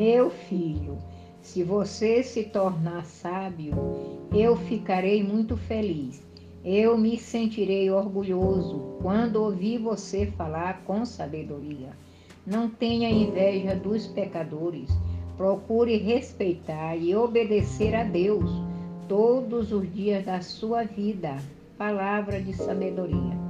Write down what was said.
Meu filho, se você se tornar sábio, eu ficarei muito feliz. Eu me sentirei orgulhoso quando ouvir você falar com sabedoria. Não tenha inveja dos pecadores. Procure respeitar e obedecer a Deus todos os dias da sua vida. Palavra de sabedoria.